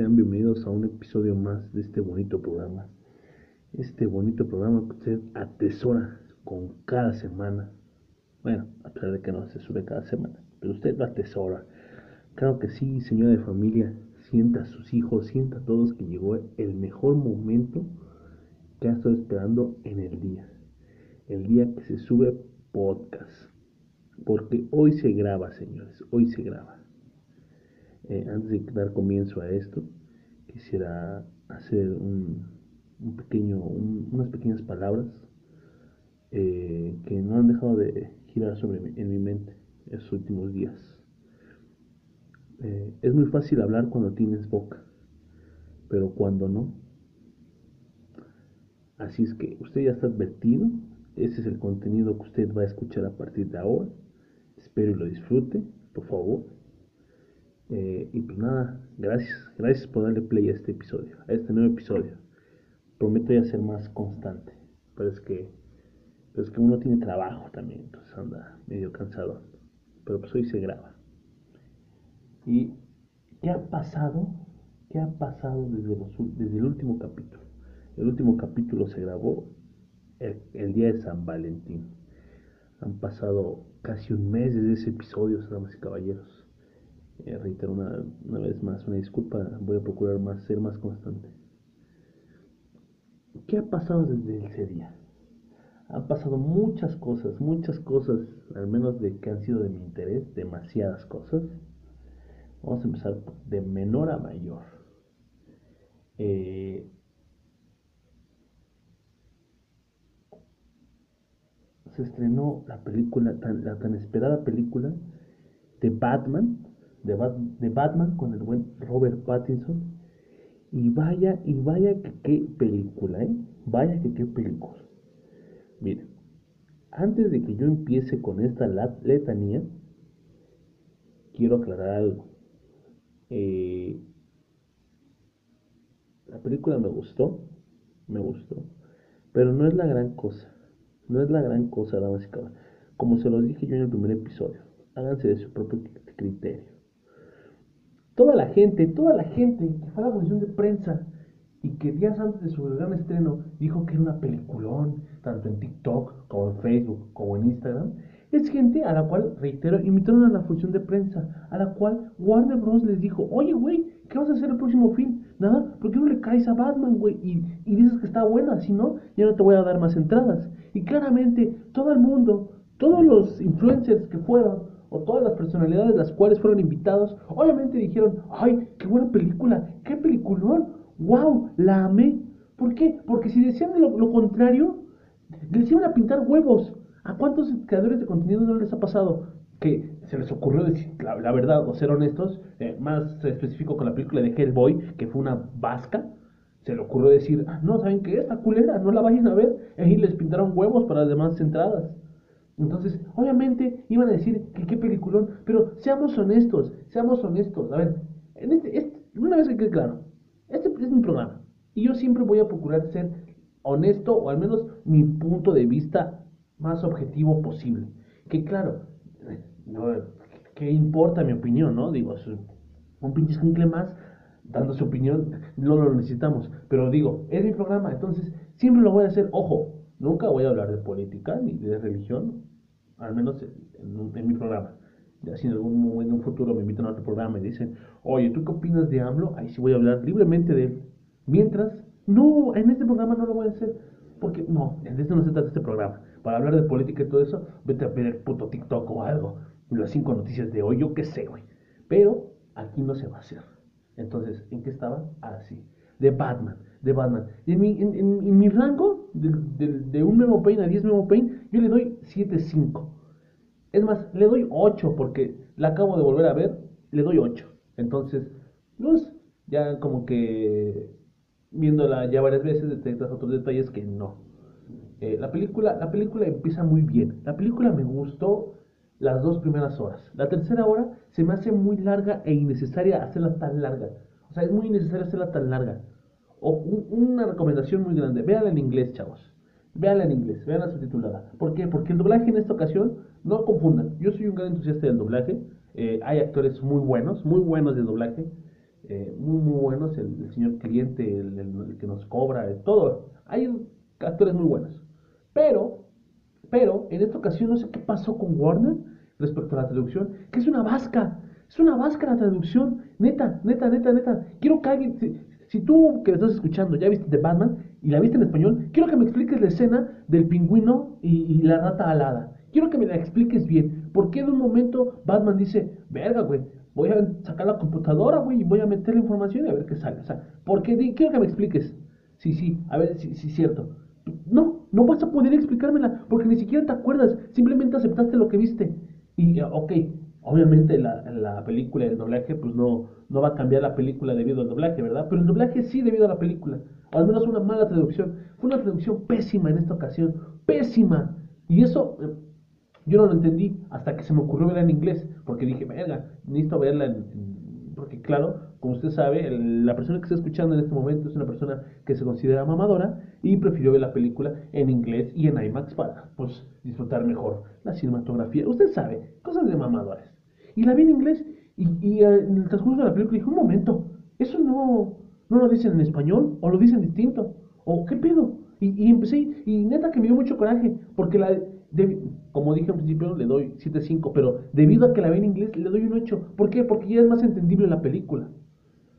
sean bienvenidos a un episodio más de este bonito programa. Este bonito programa que usted atesora con cada semana. Bueno, a pesar de que no se sube cada semana, pero usted lo atesora. Claro que sí, señora de familia, sienta a sus hijos, sienta a todos que llegó el mejor momento que ha estado esperando en el día. El día que se sube podcast. Porque hoy se graba, señores, hoy se graba. Eh, antes de dar comienzo a esto, quisiera hacer un, pequeño, unas pequeñas palabras eh, que no han dejado de girar sobre en mi mente estos últimos días. Eh, es muy fácil hablar cuando tienes boca, pero cuando no. Así es que usted ya está advertido. Ese es el contenido que usted va a escuchar a partir de ahora. Espero y lo disfrute, por favor. Eh, y pues nada, gracias, gracias por darle play a este episodio, a este nuevo episodio. Prometo ya ser más constante, pero es que, pero es que uno tiene trabajo también, entonces anda medio cansado. Pero pues hoy se graba. ¿Y qué ha pasado? ¿Qué ha pasado desde, desde el último capítulo? El último capítulo se grabó el, día de San Valentín. Han pasado casi un mes desde ese episodio, damas y caballeros. Eh, reitero una, una, vez más una disculpa, voy a procurar más, ser más constante. ¿Qué ha pasado desde ese día? Han pasado muchas cosas, muchas cosas, al menos de que han sido de mi interés, demasiadas cosas. Vamos a empezar de menor a mayor. Eh, se estrenó la película, la tan esperada película de Batman, de, Batman con el buen Robert Pattinson. Y vaya, y vaya que qué película, ¿eh? Vaya que qué película. Miren, antes de que yo empiece con esta letanía, quiero aclarar algo. Eh, la película me gustó, me gustó, pero no es la gran cosa. No es la gran cosa, damas y caballeros. Como se los dije yo en el primer episodio, háganse de su propio criterio toda la gente, toda la gente que fue a la función de prensa y que días antes de su gran estreno dijo que era una peliculón, tanto en TikTok como en Facebook como en Instagram, es gente a la cual, reitero, invitaron a la función de prensa, a la cual Warner Bros. les dijo, oye, güey, ¿qué vas a hacer el próximo film? Nada, ¿por qué no le caes a Batman, güey? Y, y dices que está buena, si no, ya no te voy a dar más entradas. Y claramente, todo el mundo, todos los influencers que fueron, o todas las personalidades las cuales fueron invitados, obviamente dijeron, ay, qué buena película, qué peliculón, wow, la amé. ¿Por qué? Porque si decían lo, contrario, les iban a pintar huevos. ¿A cuántos creadores de contenido no les ha pasado que se les ocurrió decir la, verdad o ser honestos? Eh, más específico con la película de Hellboy, que fue una vasca. Se le ocurrió decir, ah, no, ¿saben qué? Esta culera, no la vayan a ver. Les pintaron huevos para las demás entradas. Entonces, obviamente iban a decir que qué peliculón, pero seamos honestos, seamos honestos. A ver, en este, este, una vez que quede claro, este es mi programa y yo siempre voy a procurar ser honesto o al menos mi punto de vista más objetivo posible. Que claro, no, ¿qué importa mi opinión, no? Digo, un pinche escuincle más dando su opinión, no lo necesitamos. Pero digo, es mi programa, entonces siempre lo voy a hacer. Ojo, nunca voy a hablar de política ni de religión, al menos en, mi programa. Ya si en algún momento, en un futuro me invitan a otro programa y dicen, oye, ¿tú qué opinas de AMLO? Ahí sí voy a hablar libremente de él. Mientras, no, en este programa no lo voy a hacer. Porque no, en este no se trata este programa. Para hablar de política y todo eso, vete a ver el puto TikTok o algo. Las cinco noticias de hoy, yo qué sé, güey. Pero aquí no se va a hacer. Entonces, ¿en qué estaba? Así. de Batman, de Batman. En mi, en, mi rango, de, de, de, un Memo Pain a 10 Memo Pain, yo le doy 7.5. Es más, le doy 8 porque la acabo de volver a ver, le doy 8. Entonces, pues, ya como que viéndola ya varias veces detectas otros detalles que no. Eh, la, película, la película empieza muy bien. La película me gustó las dos primeras horas. La tercera hora se me hace muy larga e innecesaria hacerla tan larga. O sea, es muy innecesario hacerla tan larga. O una recomendación muy grande. Véanla en inglés, chavos. Véanla en inglés, véanla subtitulada. ¿Por qué? Porque el doblaje en esta ocasión no confundan, yo soy un gran entusiasta del doblaje. Eh, hay actores muy buenos, muy buenos de doblaje. eh, muy, muy buenos, el, señor cliente, el, que nos cobra, todo. Hay actores muy buenos. Pero, pero, en esta ocasión no sé qué pasó con Warner respecto a la traducción, que es una vasca, es una vasca la traducción, neta, neta, neta, neta. Quiero que alguien, si, tú que me estás escuchando ya viste The Batman y la viste en español, quiero que me expliques la escena del pingüino y, la rata alada. Quiero que me la expliques bien. ¿Por qué de un momento Batman dice, verga, güey, voy a sacar la computadora, güey, y voy a meter la información y a ver qué sale? O sea, ¿por qué? Quiero que me expliques. Sí, sí, a ver si sí, es cierto. No, no vas a poder explicármela porque ni siquiera te acuerdas, simplemente aceptaste lo que viste. Y, ok, obviamente la, la película, el doblaje, pues no, no va a cambiar la película debido al doblaje, ¿verdad? Pero el doblaje sí debido a la película. Al menos una mala traducción. Fue una traducción pésima en esta ocasión. Pésima. Y eso eh, yo no lo entendí hasta que se me ocurrió verla en inglés, porque dije, venga, necesito verla en, porque claro, como usted sabe, la persona que está escuchando en este momento es una persona que se considera mamadora y prefirió ver la película en inglés y en IMAX para pues disfrutar mejor la cinematografía. Usted sabe, cosas de mamadores. Y la vi en inglés y, eh, en el transcurso de la película dije, un momento, eso no, no lo dicen en español o lo dicen distinto o qué pedo. Y, y empecé, y neta que me dio mucho coraje, porque la, como dije al principio, le doy 7.5, pero debido a que la ve en inglés, le doy un 8. ¿Por qué? Porque ya es más entendible la película.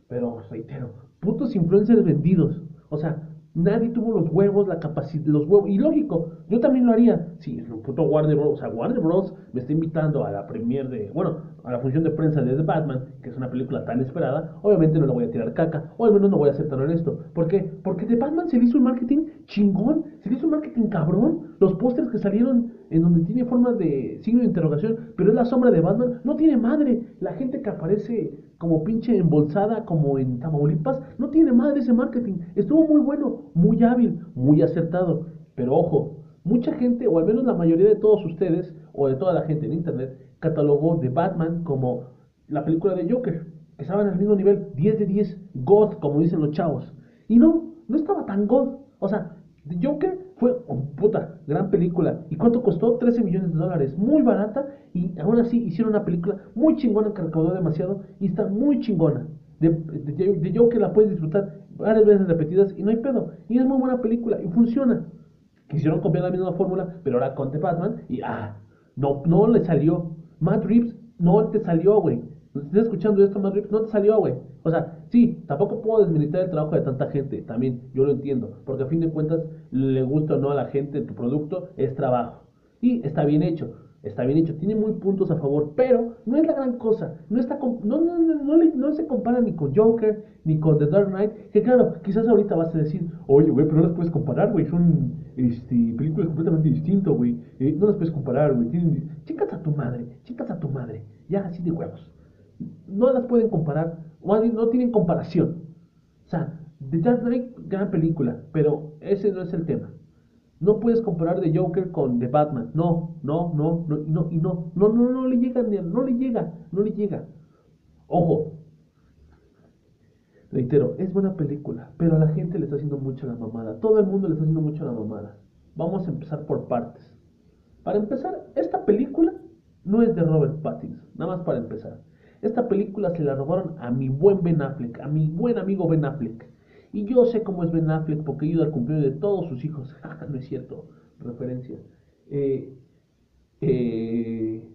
Pero, reitero, putos influencers vendidos. O sea, nadie tuvo los huevos, la capacidad, los huevos. Y lógico, yo también lo haría. Si sí, puto Warner Bros. O sea, Warner Bros. me está invitando a la premier de, bueno, a la función de prensa de The Batman, que es una película tan esperada, obviamente no le voy a tirar caca, o al menos no voy a ser tan honesto. ¿Por qué? Porque The Batman se le hizo un marketing chingón, se le hizo un marketing cabrón. Los pósters que salieron en donde tiene forma de signo de interrogación, pero es la sombra de Batman, no tiene madre. La gente que aparece como pinche embolsada, como en Tamaulipas, no tiene madre ese marketing. Estuvo muy bueno, muy hábil, muy acertado. Pero ojo, mucha gente, o al menos la mayoría de todos ustedes, o de toda la gente en internet, catalogó de Batman como la película de Joker, que estaba en el mismo nivel, 10 de 10, God, como dicen los chavos. Y no, no estaba tan God. O sea, Joker fue, oh, puta, gran película. ¿Y cuánto costó? 13 millones de dólares. Muy barata. Y aún así hicieron una película muy chingona que recaudó demasiado. Y está muy chingona. De, de, Joker la puedes disfrutar varias veces repetidas y no hay pedo. Y es muy buena película y funciona. Quisieron copiar la misma fórmula, pero ahora con The Batman. Y ah, no, no le salió. Matt Reeves no te salió, güey. ¿Estás escuchando esto, Matt Reeves? No te salió, güey. O sea, sí, tampoco puedo desmilitar el trabajo de tanta gente. También, yo lo entiendo. Porque a fin de cuentas, le gusta o no a la gente tu producto, es trabajo. Y está bien hecho está bien hecho, tiene muy puntos a favor, pero no es la gran cosa, no está no, no, no, no, se compara ni con Joker, ni con The Dark Knight, que claro, quizás ahorita vas a decir, oye, güey, pero no las puedes comparar, güey, son este, películas completamente distintas, güey, eh, no las puedes comparar, güey, chicas a tu madre, chicas a tu madre, ya así de huevos, no las pueden comparar, no tienen comparación, o sea, The Dark Knight, gran película, pero ese no es el tema. No puedes comparar The Joker con The Batman. No, no, no, no, no, y no, no, no, no le llega, no le llega, no le llega. Ojo, reitero, es buena película, pero a la gente le está haciendo mucho la mamada. Todo el mundo le está haciendo mucho la mamada. Vamos a empezar por partes. Para empezar, esta película no es de Robert Pattinson, nada más para empezar. Esta película se la robaron a mi buen Ben Affleck, a mi buen amigo Ben Affleck. Y yo sé cómo es Ben Affleck porque ido al cumpleaños de todos sus hijos. no es cierto, referencia. Eh, eh,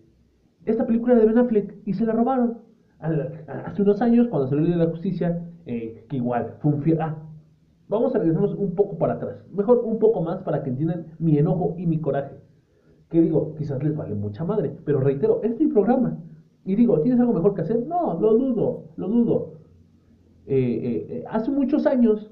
esta película era de Ben Affleck y se la robaron. Hace unos años, cuando salió de la justicia, eh, que igual fue un fiel. Ah, vamos a regresarnos un poco para atrás. Mejor un poco más para que entiendan mi enojo y mi coraje. Que digo, quizás les vale mucha madre, pero reitero, es mi programa. Y digo, ¿tienes algo mejor que hacer? No, lo dudo, lo dudo. Eh, eh, eh, hace muchos años,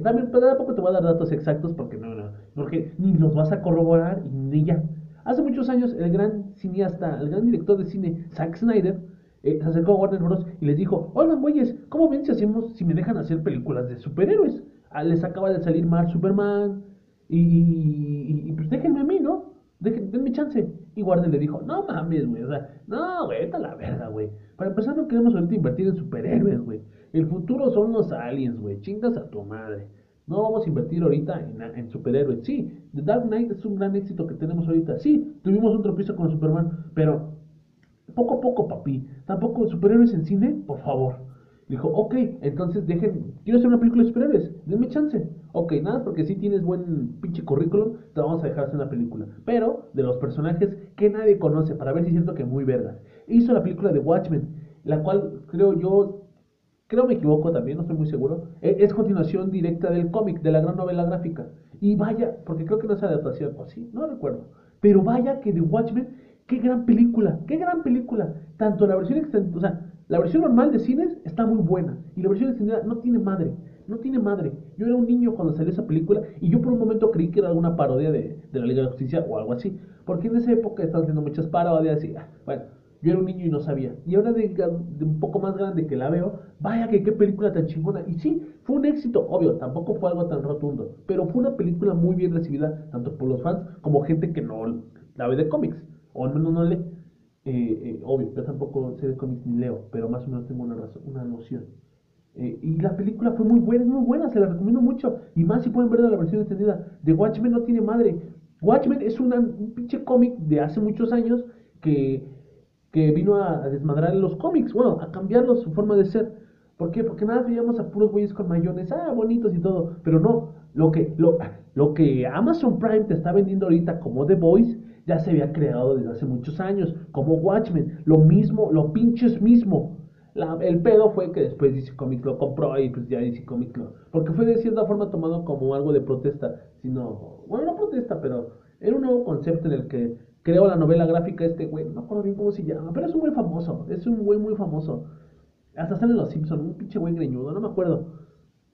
dame, pero tampoco te voy a dar datos exactos porque no, no, porque ni los vas a corroborar y ni ya. Hace muchos años, el gran cineasta, el gran director de cine, Zack Snyder, se acercó a Warner Bros. y les dijo, oigan, güeyes, ¿cómo ven si hacemos, si me dejan hacer películas de superhéroes? Ah, les acaba de salir Mark Superman, y, pues déjenme a mí, ¿no? Denme chance. Y Warner le dijo, no mames, güey, o sea, no, güey, está la verga, güey. Para empezar, no queremos ahorita invertir en superhéroes, güey. El futuro son los aliens, güey. Chingas a tu madre. No vamos a invertir ahorita en, superhéroes. Sí, The Dark Knight es un gran éxito que tenemos ahorita. Sí, tuvimos un tropiezo con Superman, pero poco a poco, papi. Tampoco superhéroes en cine, por favor. Dijo, ok, entonces dejen, quiero hacer una película de superhéroes, denme chance. Ok, nada, porque si tienes buen pinche currículum, te vamos a dejar hacer una película. Pero de los personajes que nadie conoce, para ver si es que muy verga. Hizo la película de Watchmen, la cual creo yo, creo me equivoco también, no estoy muy seguro, e, es continuación directa del cómic, de la gran novela gráfica. Y vaya, porque creo que no es adaptación, o sí, no recuerdo. Pero vaya que The Watchmen, qué gran película, qué gran película. Tanto la versión extendida, o sea, la versión normal de cines está muy buena y la versión extendida no tiene madre. No tiene madre. Yo era un niño cuando salió esa película y yo por un momento creí que era alguna parodia de, la Liga de la Justicia o algo así. Porque en esa época estaban haciendo muchas parodias y, ah, bueno, yo era un niño y no sabía. Y ahora de, un poco más grande que la veo, vaya que qué película tan chingona. Y sí, fue un éxito, obvio, tampoco fue algo tan rotundo. Pero fue una película muy bien recibida, tanto por los fans como gente que no la ve de cómics. O al menos no lee. Eh, eh, obvio, yo tampoco sé de cómics ni leo, pero más o menos tengo una, razón, una noción. Eh, y la película fue muy buena, muy buena, se la recomiendo mucho. Y más si pueden verla la versión extendida. The Watchmen no tiene madre. Watchmen es un pinche cómic de hace muchos años que, que vino a, desmadrar los cómics, bueno, a cambiarlos su forma de ser. ¿Por qué? Porque nada veíamos a puros güeyes con mayones, ah, bonitos y todo. Pero no, lo que, lo, lo que Amazon Prime te está vendiendo ahorita como The Voice ya se había creado desde hace muchos años, como Watchmen, lo mismo, lo pinches mismo. el pedo fue que después DC Comics lo compró y pues ya DC Comics lo... Porque fue de cierta forma tomado como algo de protesta, sino... Bueno, no protesta, pero era un nuevo concepto en el que creó la novela gráfica este güey, no me acuerdo bien cómo se llama, pero es un güey famoso, es un güey muy famoso. Hasta sale en Los Simpsons, un pinche güey greñudo, no me acuerdo.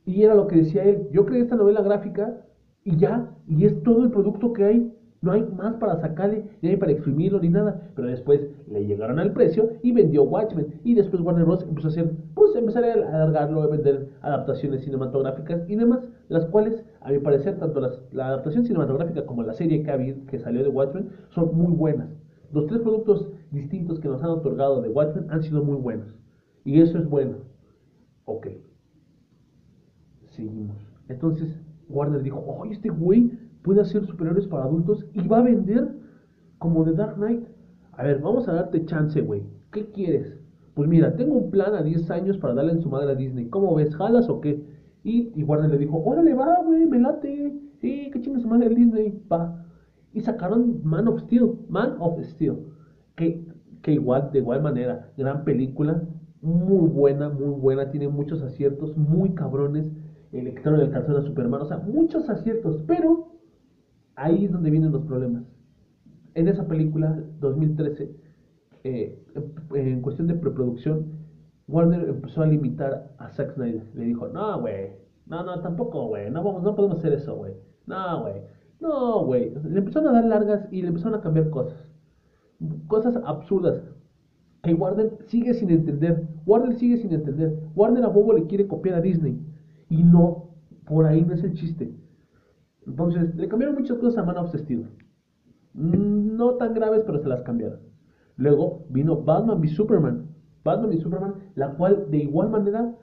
Y era lo que decía él, yo creé esta novela gráfica y ya, y es todo el producto que hay no hay más para sacarle, ni hay para exprimirlo, ni nada. Pero después le llegaron al precio y vendió Watchmen. Y después Warner Bros. empezó a hacer, pues empezar a alargarlo, a vender adaptaciones cinematográficas y demás. Las cuales, a mi parecer, tanto la adaptación cinematográfica como la serie que, que salió de Watchmen son muy buenas. Los tres productos distintos que nos han otorgado de Watchmen han sido muy buenos. Y eso es bueno. Ok. Seguimos. Entonces, Warner dijo, oye, este güey puede hacer superiores para adultos y va a vender como The Dark Knight. A ver, vamos a darte chance, güey. ¿Qué quieres? Pues mira, tengo un plan a 10 años para darle en su madre a Disney. ¿Cómo ves? ¿Jalas o qué? Y, y Warner le dijo, órale, va, güey, me late. Sí, qué chinga su madre el Disney, va. Y sacaron Man of Steel, Man of Steel. Que, que igual, de igual manera, gran película, muy buena, muy buena, tiene muchos aciertos, muy cabrones. El en el calzón a Superman, o sea, muchos aciertos, pero Ahí es donde vienen los problemas. En esa película, 2013, eh, en cuestión de preproducción, Warner empezó a limitar a Zack Snyder. Le dijo, no, güey, no, no, tampoco, güey, no, no podemos hacer eso, güey. No, güey, no, güey. Le empezaron a dar largas y le empezaron a cambiar cosas. Cosas absurdas que Warner sigue sin entender. Warner sigue sin entender. Warner a bobo le quiere copiar a Disney. Y no, por ahí no es el chiste. Entonces, le cambiaron muchas cosas a Man of Steel. Mm, no tan graves, pero se las cambiaron. Luego vino Batman v Superman. Batman v Superman, la cual de igual manera,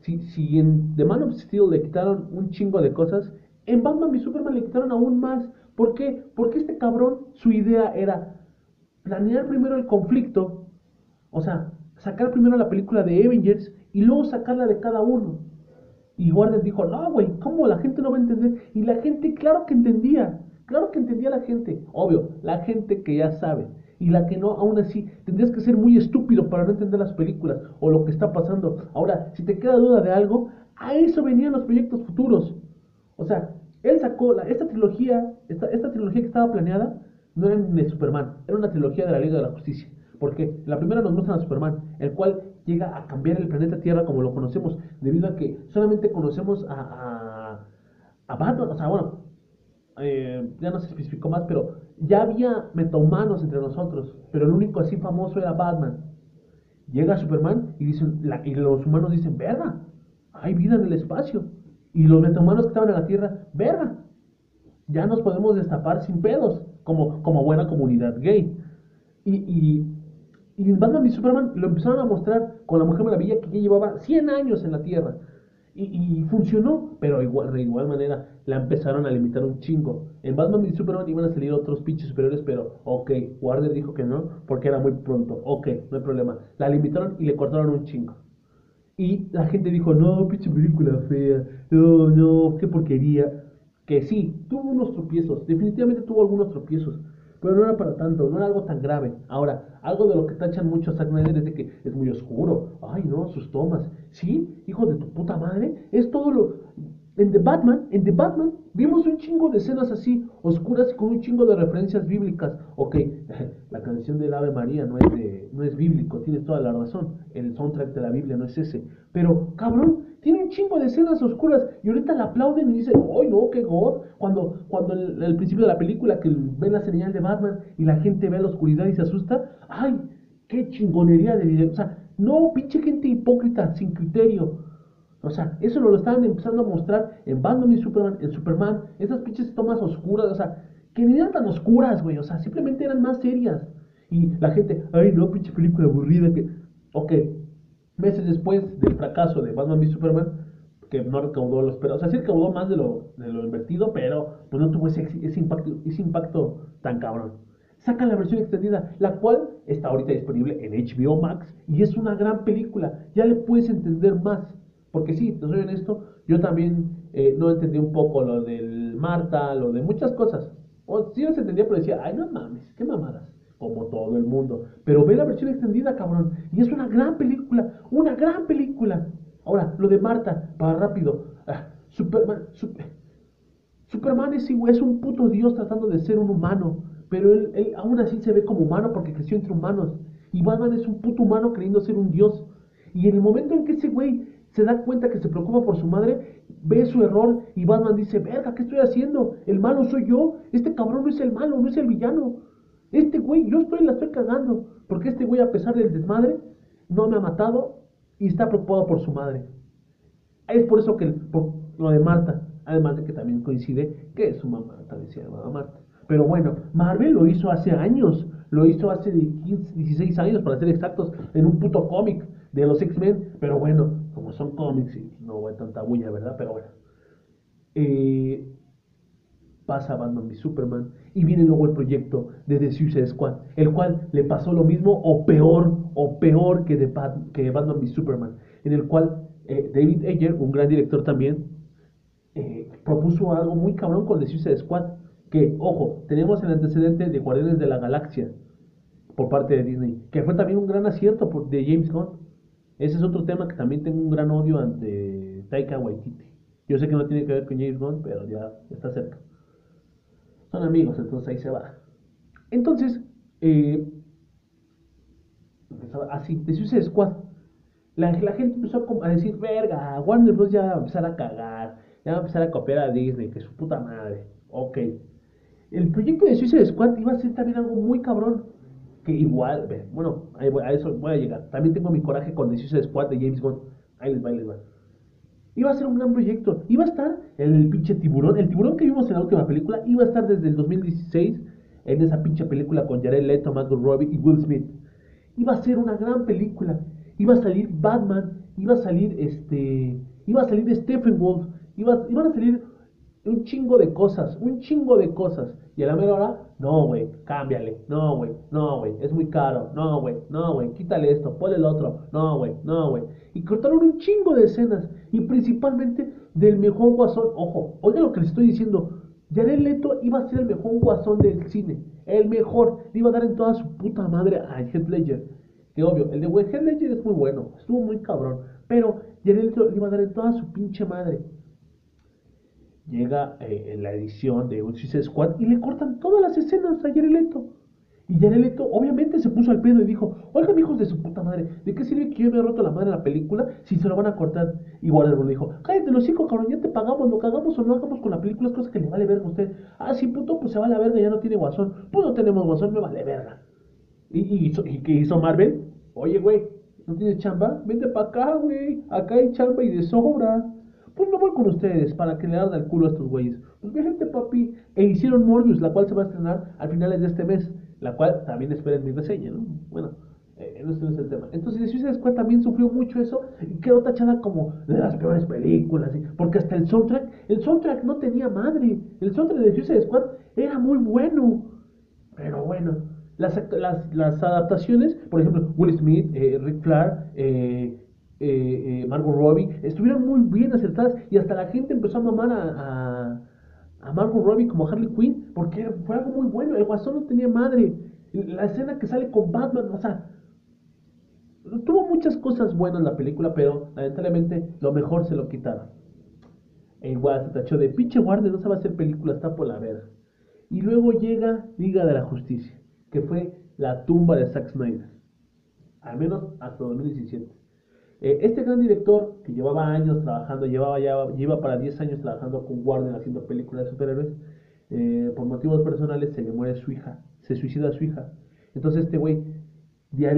si, si en The Man of Steel le quitaron un chingo de cosas, en Batman v Superman le quitaron aún más. ¿Por qué? Porque este cabrón, su idea era planear primero el conflicto, o sea, sacar primero la película de Avengers y luego sacarla de cada uno. Y Warner dijo, no, güey, ¿cómo la gente no va a entender? Y la gente, claro que entendía, claro que entendía la gente. Obvio, la gente que ya sabe. Y la que no, aún así, tendrías que ser muy estúpido para no entender las películas o lo que está pasando. Ahora, si te queda duda de algo, a eso venían los proyectos futuros. O sea, él sacó la, esta trilogía, esta, esta trilogía que estaba planeada, no era de Superman, era una trilogía de la Liga de la Justicia. Porque la primera nos muestra a Superman, el cual llega a cambiar el planeta Tierra como lo conocemos, debido a que solamente conocemos a, a, Batman, o sea, bueno, eh, ya no se especificó más, pero ya había metahumanos entre nosotros, pero el único así famoso era Batman. Llega Superman y, dicen, y los humanos dicen, verga, hay vida en el espacio. Y los metahumanos que estaban en la Tierra, verga, ya nos podemos destapar sin pedos, como, como buena comunidad gay. y, y Batman y Superman lo empezaron a mostrar con la Mujer Maravilla que ya llevaba 100 años en la Tierra. Y, funcionó, pero igual, de igual manera la empezaron a limitar un chingo. En Batman y Superman iban a salir otros pinches superiores, pero ok, Warner dijo que no, porque era muy pronto. Ok, no hay problema. La limitaron y le cortaron un chingo. Y la gente dijo, no, pinche película fea, no, no, qué porquería. Que sí, tuvo unos tropiezos, definitivamente tuvo algunos tropiezos, pero no era para tanto, no era algo tan grave. Ahora, algo de lo que tachan mucho a Zack Snyder es de que es muy oscuro. Ay, no, sus tomas. Sí, hijo de tu puta madre, es todo lo... En The Batman, en The Batman, vimos un chingo de escenas así, oscuras, con un chingo de referencias bíblicas. Ok, la canción del Ave María no es, de, no es bíblico, tienes toda la razón. El soundtrack de la Biblia no es ese. Pero, cabrón, tiene un chingo de escenas oscuras y ahorita la aplauden y dicen, ¡ay no, qué god! Cuando, cuando el, principio de la película que ven la señal de Batman y la gente ve la oscuridad y se asusta, ¡ay! ¡Qué chingonería de video! O sea, no, pinche gente hipócrita, sin criterio. O sea, eso lo estaban empezando a mostrar en Batman y Superman, en Superman, esas pinches tomas oscuras, o sea, que ni eran tan oscuras, güey, o sea, simplemente eran más serias. Y la gente, ay, no, pinche película aburrida, que, ok, meses después del fracaso de Batman y Superman, que no recaudó los pero, o sea, sí recaudó más de lo, de lo invertido, pero pues no tuvo ese, ese, impacto, ese impacto tan cabrón. Sacan la versión extendida, la cual está ahorita disponible en HBO Max y es una gran película, ya le puedes entender más. Porque sí, te soy honesto, yo también eh, no entendí un poco lo del Marta, lo de muchas cosas. O sí los entendía, pero decía, ay, no mames, qué mamadas. Como todo el mundo. Pero ve la versión extendida, cabrón. Y es una gran película, una gran película. Ahora, lo de Marta, para rápido. Ah, Superman, Superman es, un puto dios tratando de ser un humano. Pero él, él aún así se ve como humano porque creció entre humanos. Y Batman es un puto humano creyendo ser un dios. Y en el momento en que ese güey se da cuenta que se preocupa por su madre, ve su error y Batman dice, verga, ¿qué estoy haciendo? El malo soy yo, este cabrón no es el malo, no es el villano. Este güey, yo estoy, la estoy cagando, porque este güey a pesar del desmadre, no me ha matado y está preocupado por su madre. Es por eso que por lo de Marta, además de que también coincide que su mamá también se llamaba Marta. Pero bueno, Marvel lo hizo hace años, lo hizo hace 15, 16 años para ser exactos, en un puto cómic de los X-Men, pero bueno, como son cómics y no hay tanta bulla, ¿verdad? Pero bueno. Eh, pasa Batman y Superman y viene luego el proyecto de The Suicide Squad, el cual le pasó lo mismo o peor, o peor que, de que Batman y Superman, en el cual eh, David Ayer, un gran director también, eh, propuso algo muy cabrón con The Suicide Squad, que, ojo, tenemos el antecedente de Guardianes de la Galaxia por parte de Disney, que fue también un gran acierto de James Gunn. Ese es otro tema que también tengo un gran odio ante Taika Waititi. Yo sé que no tiene que ver con James Gunn, pero ya está cerca. Son amigos, entonces ahí se va. Entonces, eh, así, de Suicide Squad. La, gente empezó a decir, verga, Warner Bros. ya va a empezar a cagar, ya va a empezar a copiar a Disney, que su puta madre. Ok. El proyecto de Suicide Squad iba a ser también algo muy cabrón que igual, bueno, a eso voy a llegar. También tengo mi coraje con The Suicide Squad de James Gunn. Ahí les va, ahí les va. Iba a ser un gran proyecto. Iba a estar el pinche tiburón. El tiburón que vimos en la última película iba a estar desde el 2016 en esa pinche película con Jared Leto, Margot Robbie y Will Smith. Iba a ser una gran película. Iba a salir Batman. Iba a salir este. Iba a salir Stephen Wolf. Iba, iban a salir un chingo de cosas. Un chingo de cosas. Y a la mera hora, no, güey, cámbiale, no, güey, no, güey, es muy caro, no, güey, no, güey, quítale esto, ponle el otro, no, güey, no, güey. Y cortaron un chingo de escenas, y principalmente del mejor guasón. Ojo, oiga lo que les estoy diciendo. Jared Leto iba a ser el mejor guasón del cine, el mejor, le iba a dar en toda su puta madre a Heath Ledger. Que obvio, el de Heath Ledger es muy bueno, estuvo muy cabrón, pero Jared Leto le iba a dar en toda su pinche madre llega eh, en la edición de un Squad y le cortan todas las escenas a Jared Leto. Y Jared obviamente se puso al pedo y dijo, oigan hijos de su puta madre, ¿de qué sirve que yo me he roto la madre en la película si se lo van a cortar? Y Warner le dijo, cállate los hijos, cabrón, ya te pagamos, lo que hagamos o no hagamos con la película es cosa que le vale verga a usted. Ah, sí, puto, pues se va a la verga, ya no tiene guasón. Pues no tenemos guasón, me vale verga. ¿Y, y, y qué hizo Marvel? Oye, güey, ¿no tienes chamba? Vente para acá, güey, acá hay chamba y de sobra pues no voy con ustedes para que le hagan el culo a estos güeyes. Pues gente papi. E hicieron Morbius, la cual se va a estrenar al finales de este mes, la cual también esperen mi reseña, ¿no? Bueno, eh, no es el tema. Entonces, The Suicide Squad también sufrió mucho eso y quedó tachada como de las peores películas, porque hasta el soundtrack, el soundtrack no tenía madre. El soundtrack de Suicide Squad era muy bueno, pero bueno. Las, las, las adaptaciones, por ejemplo, Will Smith, eh, Rick Flair, eh, eh, Margot Robbie, estuvieron muy bien acertadas y hasta la gente empezó a mamar a, a, Margot Robbie como Harley Quinn porque fue algo muy bueno. El guasón no tenía madre. La escena que sale con Batman, o sea, tuvo muchas cosas buenas la película, pero lamentablemente lo mejor se lo quitaron. E igual se tachó de pinche Warner, no sabe hacer películas, está por la verga. Y luego llega Liga de la Justicia, que fue la tumba de Zack Snyder. Al menos hasta 2017. Eh, este gran director, que llevaba años trabajando, llevaba ya, lleva para 10 años trabajando con Warner haciendo películas de superhéroes, eh, por motivos personales se le muere su hija, se suicida su hija. Entonces este güey día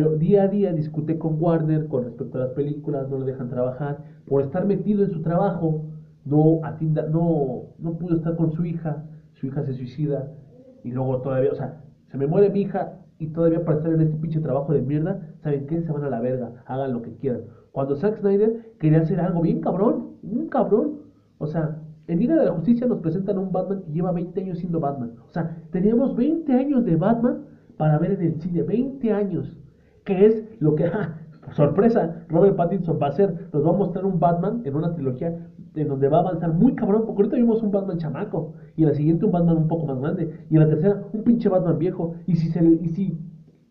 a día discute con Warner con respecto a las películas, no le dejan trabajar, por estar metido en su trabajo, no, atienda, no, no pudo estar con su hija, su hija se suicida y luego todavía, o sea, se me muere mi hija y todavía para estar en este pinche trabajo de mierda, ¿saben qué? Se van a la verga, hagan lo que quieran. Cuando Zack Snyder quería hacer algo bien cabrón, un cabrón. O sea, en Liga de la Justicia nos presentan a un Batman que lleva 20 años siendo Batman. O sea, teníamos 20 años de Batman para ver en el cine, 20 años. Que es lo que, sorpresa, Robert Pattinson va a hacer, nos va a mostrar un Batman en una trilogía en donde va a avanzar muy cabrón, porque ahorita vimos un Batman chamaco, y en la siguiente un Batman un poco más grande, y en la tercera un pinche Batman viejo, y si, se, y si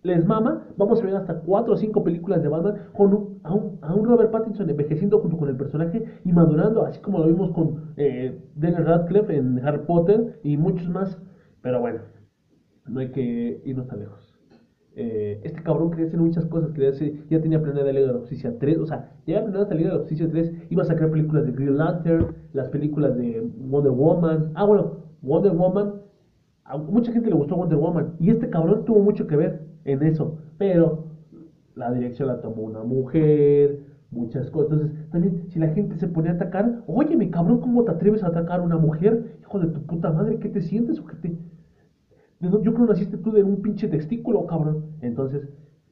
les mama, vamos a ver hasta cuatro o cinco películas de Batman con a, un, a, un, Robert Pattinson envejeciendo junto con el personaje y madurando, así como lo vimos con eh, Daniel Radcliffe en Harry Potter y muchos más, pero bueno, no hay que irnos tan lejos. Eh, este cabrón quería hacer muchas cosas, quería ya tenía planeada la Liga de la Justicia 3, o sea, ya planeada la Liga de la Justicia 3, iba a sacar películas de Green Lantern, las películas de Wonder Woman, ah bueno, Wonder Woman, mucha gente le gustó Wonder Woman, y este cabrón tuvo mucho que ver en eso, pero la dirección la tomó una mujer, muchas cosas. Entonces, también, si la gente se pone a atacar, oye, mi cabrón, ¿cómo te atreves a atacar a una mujer? Hijo de tu puta madre, ¿qué te sientes o qué te.? Yo creo que naciste tú de un pinche testículo, cabrón. Entonces,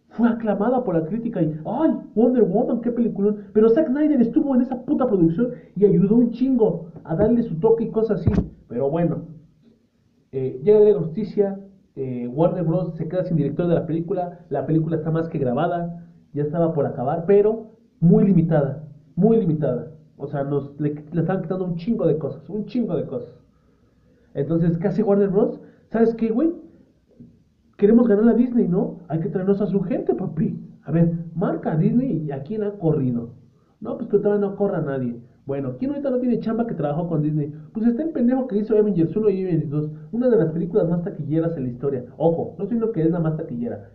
fue aclamada por la crítica y, ay, Wonder Woman, qué película. Pero Zack Snyder estuvo en esa puta producción y ayudó un chingo a darle su toque y cosas así. Pero bueno, llega la justicia, Warner Bros. se queda sin director de la película, la película está más que grabada, ya estaba por acabar, pero muy limitada, muy limitada. O sea, nos le, le estaban quitando un chingo de cosas, un chingo de cosas. Entonces, ¿qué hace Warner Bros? ¿Sabes qué, güey? Queremos ganar a Disney, ¿no? Hay que traernos a su gente, papi. A ver, marca a Disney y a quién ha corrido. No, pues que todavía no corra nadie. Bueno, ¿quién ahorita no tiene chamba que trabajó con Disney? Pues está el pendejo que hizo Avengers 1 y Avengers 2, una de las películas más taquilleras en la historia. Ojo, no estoy diciendo que es la más taquillera.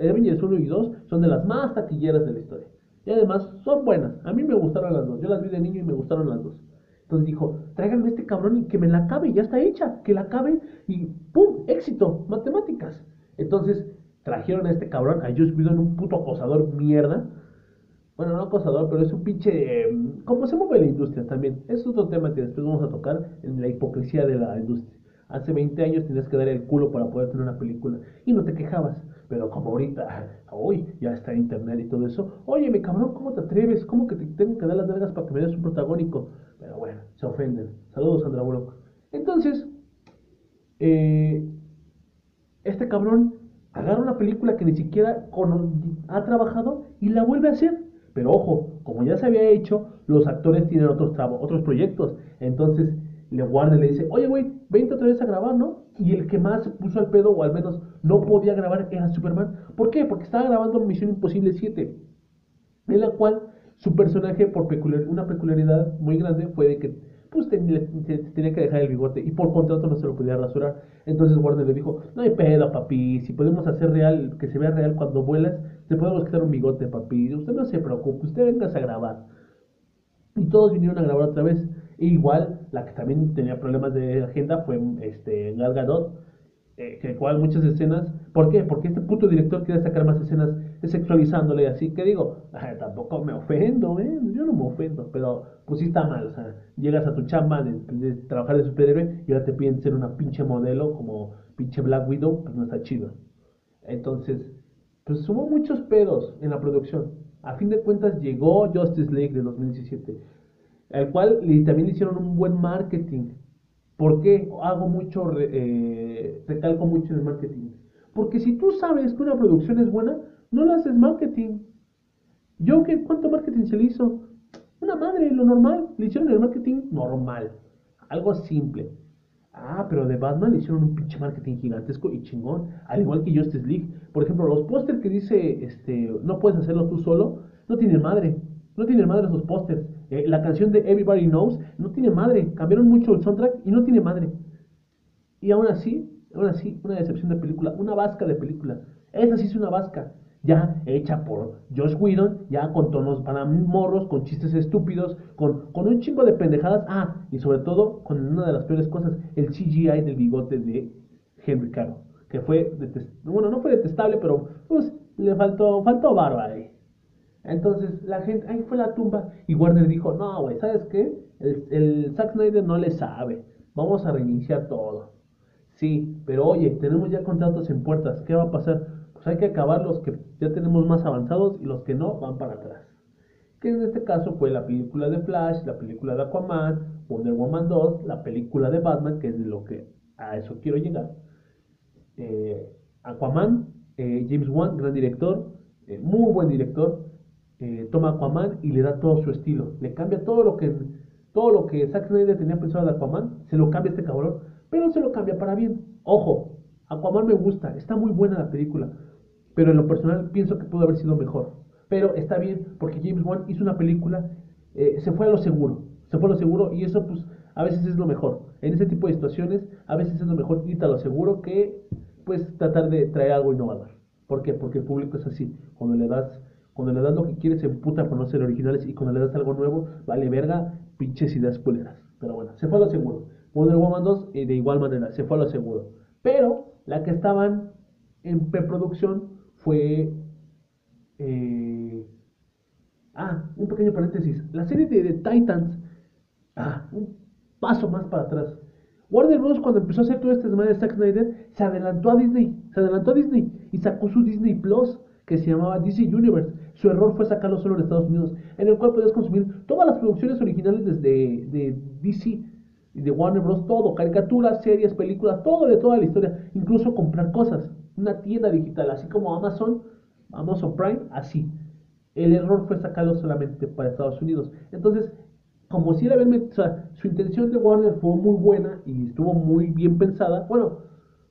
Avengers 1 y 2 son de las más taquilleras de la historia. Y además son buenas. A mí me gustaron las dos. Yo las vi de niño y me gustaron las dos. Entonces dijo, tráiganme este cabrón y que me la acabe, ya está hecha, que la acabe y ¡pum! éxito, matemáticas. Entonces trajeron a este cabrón, a Josh Whedon, un puto acosador mierda. Bueno, no acosador, pero es un pinche... Em, ¿Cómo se mueve la industria también? Es otro tema que después vamos a tocar en la hipocresía de la industria. Hace 20 años tenías que dar el culo para poder tener una película y no te quejabas. Pero como ahorita, hoy ya está internet y todo eso, oye, mi cabrón, ¿cómo te atreves? ¿Cómo que te tengo que dar las nalgas para que me des un protagónico? Pero bueno, se ofenden. Saludos, Sandra Bullock. Entonces, eh, este cabrón agarra una película que ni siquiera ha trabajado y la vuelve a hacer. Pero ojo, como ya se había hecho, los actores tienen otros, otros proyectos. Entonces le guarda y le dice, oye, güey, vente otra vez a grabar, ¿no? Y el que más se puso al pedo, o al menos no podía grabar, era Superman. ¿Por qué? Porque estaba grabando Misión Imposible 7, en la cual su personaje, por una peculiaridad muy grande, fue de que pues tenía, que dejar el bigote y por contrato no se lo podía rasurar. Entonces Warner le dijo, no hay pedo, papi, si podemos hacer real, que se vea real cuando vuelas, te podemos quitar un bigote, papi. Usted no se preocupe, usted venga a grabar. Y todos vinieron a grabar otra vez. E igual, la que también tenía problemas de agenda fue este, Gal Gadot eh, que cual muchas escenas. ¿Por qué? Porque este puto director quiere sacar más escenas sexualizándole así. Que digo, tampoco me ofendo, ¿eh? Yo no me ofendo, pero pues sí está mal. O sea, llegas a tu chamba de, trabajar de superhéroe y ahora te piden ser una pinche modelo como pinche Black Widow, pues no está chido. Entonces, pues hubo muchos pedos en la producción. A fin de cuentas llegó Justice League de 2017, al cual también le hicieron un buen marketing ¿Por qué hago mucho, eh, recalco mucho en el marketing? Porque si tú sabes que una producción es buena, no le haces marketing. Joker, ¿cuánto marketing se le hizo? Una madre, lo normal. Le hicieron el marketing normal. Algo simple. Ah, pero de Batman le hicieron un pinche marketing gigantesco y chingón. Al igual que Justice League. Por ejemplo, los pósters que dice, este, no puedes hacerlo tú solo, no tienen madre. No tienen madre esos pósters. Eh, la canción de Everybody Knows no tiene madre. Cambiaron mucho el soundtrack y no tiene madre. Y aún así, aún así, una decepción de película. Una vasca de película. Esa sí es una vasca ya hecha por Josh Whedon, ya con tonos para morros, con chistes estúpidos, con, con un chingo de pendejadas. Ah, y sobre todo con una de las peores cosas, el CGI del bigote de Henry Cavill, que fue, bueno, no fue detestable, pero pues le faltó, faltó barba ahí. Entonces la gente, ahí fue la tumba y Warner dijo, no, güey, ¿sabes qué? El, el Zack Snyder no le sabe, vamos a reiniciar todo. Sí, pero oye, tenemos ya contratos en puertas, ¿qué va a pasar? Hay que acabar los que ya tenemos más avanzados y los que no van para atrás. Que en este caso fue la película de Flash, la película de Aquaman, Wonder Woman 2, la película de Batman, que es de lo que a eso quiero llegar. Eh, Aquaman, eh, James Wan, gran director, eh, muy buen director, toma Aquaman y le da todo su estilo. Le cambia todo lo que todo lo que Zack Snyder tenía pensado de Aquaman, se lo cambia este cabrón, pero se lo cambia para bien. Ojo, Aquaman me gusta, está muy buena la película, pero en lo personal pienso que pudo haber sido mejor. Pero está bien, porque James Wan hizo una película, eh, se fue a lo seguro, se fue a lo seguro y eso pues a veces es lo mejor. En ese tipo de situaciones a veces es lo mejor irte a lo seguro que pues tratar de traer algo innovador. ¿Por qué? Porque el público es así. Cuando le das, cuando le das lo que quieres se emputa por no ser originales y cuando le das algo nuevo, vale verga, pinches ideas puleras. Pero bueno, se fue a lo seguro. Wonder Woman 2 eh, de igual manera, se fue a lo seguro. Pero la que estaban en preproducción fue... Eh, ah, un pequeño paréntesis. La serie de, Titans. Ah, un paso más para atrás. Warner Bros. cuando empezó a hacer todo este desmadre de Zack Snyder, se adelantó a Disney. Se adelantó a Disney y sacó su Disney Plus, que se llamaba DC Universe. Su error fue sacarlo solo en Estados Unidos, en el cual podías consumir todas las producciones originales desde de DC y de Warner Bros. Todo, caricaturas, series, películas, todo de toda la historia, incluso comprar cosas una tienda digital, así como Amazon, Amazon Prime, así. El error fue sacarlo solamente para Estados Unidos. Entonces, como si era o sea, su intención de Warner fue muy buena y estuvo muy bien pensada, bueno,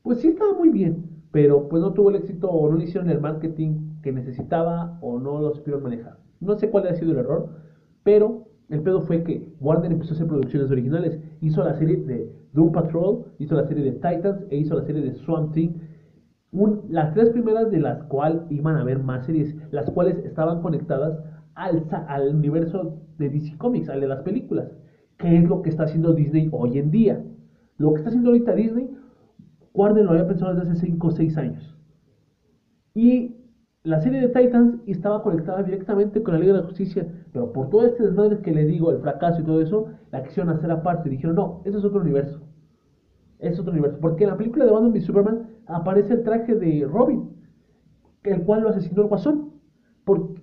pues sí estaba muy bien, pero pues no tuvo el éxito o no hicieron el marketing que necesitaba o no lo supieron manejar. No sé cuál ha sido el error, pero el pedo fue que Warner empezó a hacer producciones originales. Hizo la serie de Doom Patrol, hizo la serie de Titans e hizo la serie de Swamp Thing las tres primeras de las cuales iban a haber más series, las cuales estaban conectadas al, al universo de DC Comics, al de las películas, que es lo que está haciendo Disney hoy en día. Lo que está haciendo ahorita Disney, Warner lo había pensado desde hace 5 o 6 años. Y la serie de Titans estaba conectada directamente con la Liga de la Justicia, pero por todo este desmadre que le digo, el fracaso y todo eso, la quisieron hacer aparte. Dijeron, no, ese es otro universo. Es otro universo. Porque en la película de Batman v Superman aparece el traje de Robin, el cual lo asesinó el guasón. Porque,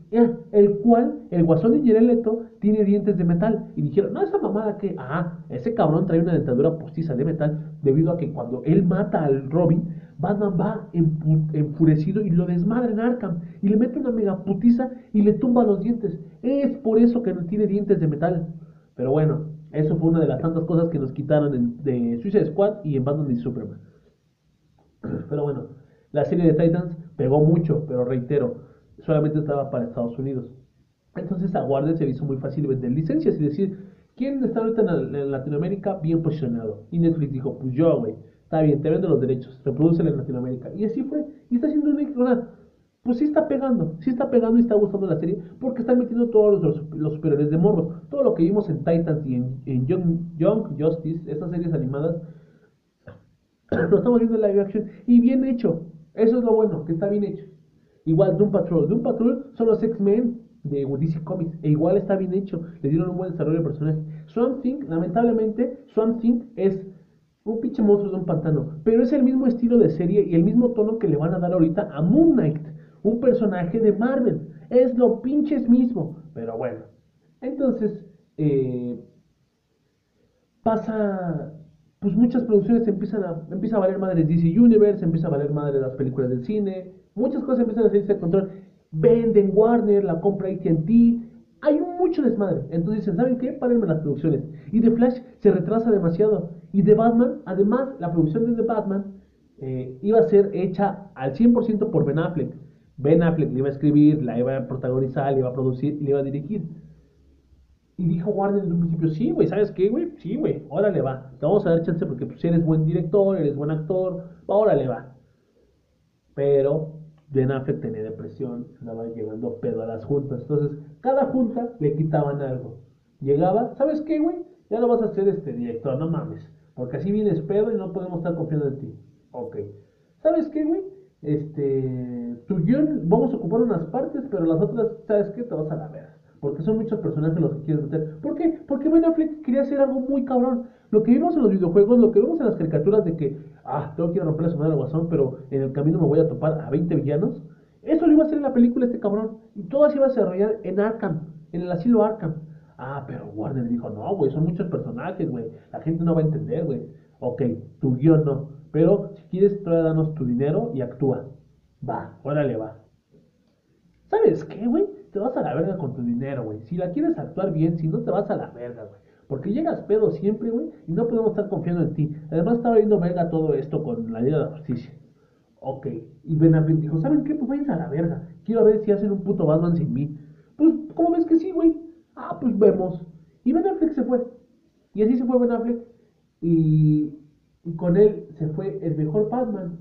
el cual, el guasón de Jared tiene dientes de metal. Y dijeron, no, esa mamada que, ah, ese cabrón trae una dentadura postiza de metal, debido a que cuando él mata al Robin, Batman va enfurecido y lo desmadra en Arkham. Y le mete una mega putiza y le tumba los dientes. Es por eso que no tiene dientes de metal. Pero bueno, eso fue una de las tantas cosas que nos quitaron de Suicide Squad y en Batman y Superman. Pero bueno, la serie de Titans pegó mucho, pero reitero, solamente estaba para Estados Unidos. Entonces a Warner se hizo muy fácil vender licencias y decir, ¿quién está ahorita en, Latinoamérica bien posicionado? Y Netflix dijo, pues yo, güey, está bien, te vendo los derechos, reproduce en Latinoamérica. Y así fue, y está haciendo una, pues sí está pegando, sí está pegando y está gustando la serie, porque están metiendo todos los, los superiores de morros. Todo lo que vimos en Titans y en, Young, Young Justice, estas series animadas, lo estamos viendo en live action y bien hecho. Eso es lo bueno, que está bien hecho. Igual Doom Patrol. Doom Patrol son los X-Men de DC Comics. E igual está bien hecho. Le dieron un buen desarrollo al personaje. Swamp Thing, lamentablemente, Swamp Thing es un pinche monstruo de un pantano. Pero es el mismo estilo de serie y el mismo tono que le van a dar ahorita a Moon Knight. Un personaje de Marvel. Es lo pinches mismo. Pero bueno. Entonces, eh, pasa pues muchas producciones empiezan a, empieza a valer madre DC Universe, empieza a valer madre las películas del cine, muchas cosas empiezan a salirse de control. venden Warner, la compra ATT, hay mucho desmadre. Entonces dicen, ¿saben qué? Párenme las producciones. Y The Flash se retrasa demasiado. Y The Batman, además, la producción de The Batman eh, iba a ser hecha al 100% por Ben Affleck. Ben Affleck le iba a escribir, la iba a protagonizar, le iba a producir le iba a dirigir. Y dijo Warner desde un principio, sí, güey, ¿sabes qué, güey? Sí, güey, órale va. Te vamos a dar chance porque pues, eres buen director, eres buen actor, órale va. Pero Ben Affleck tenía depresión, andaba llegando pedo a las juntas. Entonces, cada junta le quitaban algo. Llegaba, ¿sabes qué, güey? Ya no vas a ser este director, no mames. Porque así vienes pedo y no podemos estar confiando en ti. Ok. ¿Sabes qué, güey? Este, tu guion, vamos a ocupar unas partes, pero las otras, ¿sabes qué? Te vas a la verga. Porque son muchos personajes los que quieres meter. ¿Por qué? Porque Ben Affleck quería hacer algo muy cabrón. Lo que vimos en los videojuegos, lo que vemos en las caricaturas de que, ah, tengo que ir a romper la semana al guasón, pero en el camino me voy a topar a 20 villanos. Eso lo iba a hacer en la película este cabrón. Y todo se iba a desarrollar en Arkham, en el asilo Arkham. Ah, pero Warner dijo, no, güey, son muchos personajes, güey. La gente no va a entender, güey. Ok, tu guion no. Pero quieres, danos tu dinero y actúa. Va, órale, va. ¿Sabes qué, güey? Te vas a la verga con tu dinero, güey. Si la quieres actuar bien, si no te vas a la verga, güey. Porque llegas pedo siempre, güey, y no podemos estar confiando en ti. Además, estaba viendo verga todo esto con la Liga de la Justicia. Ok. Y Ben Affleck dijo, ¿saben qué? Pues váyanse a la verga. Quiero ver si hacen un puto Batman sin mí. Pues, ¿cómo ves que sí, güey? Ah, pues vemos. Y Ben Affleck se fue. Y así se fue Ben Affleck. Y, y con él se fue el mejor Batman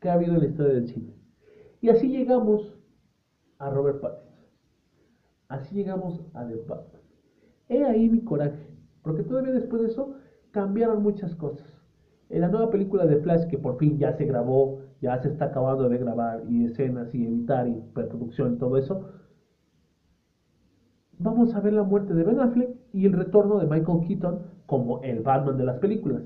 que ha habido en la historia del cine. Y así llegamos a Robert Pattinson. Así llegamos a The Batman. He ahí mi coraje, porque todavía después de eso cambiaron muchas cosas. En la nueva película de Flash, que por fin ya se grabó, ya se está acabando de grabar, y escenas, y editar, y preproducción, y todo eso, vamos a ver la muerte de Ben Affleck y el retorno de Michael Keaton como el Batman de las películas.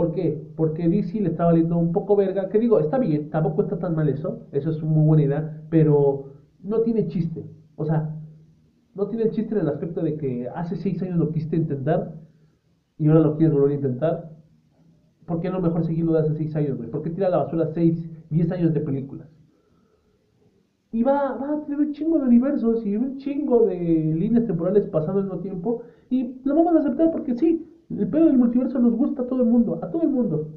¿Por qué? Porque DC le está valiendo un poco verga, que digo, está bien, tampoco está tan mal eso, eso es muy buena idea, pero no tiene chiste. O sea, no tiene chiste en el aspecto de que hace seis años lo quisiste intentar y ahora lo quieres volver a intentar. ¿Por qué no mejor seguirlo de hace seis años, güey? ¿Por qué tira a la basura seis, diez años de películas? Y va, va a tener un chingo de universos y un chingo de líneas temporales pasando al mismo tiempo. Y lo vamos a aceptar porque sí, el pedo del multiverso nos gusta a todo el mundo, a todo el mundo.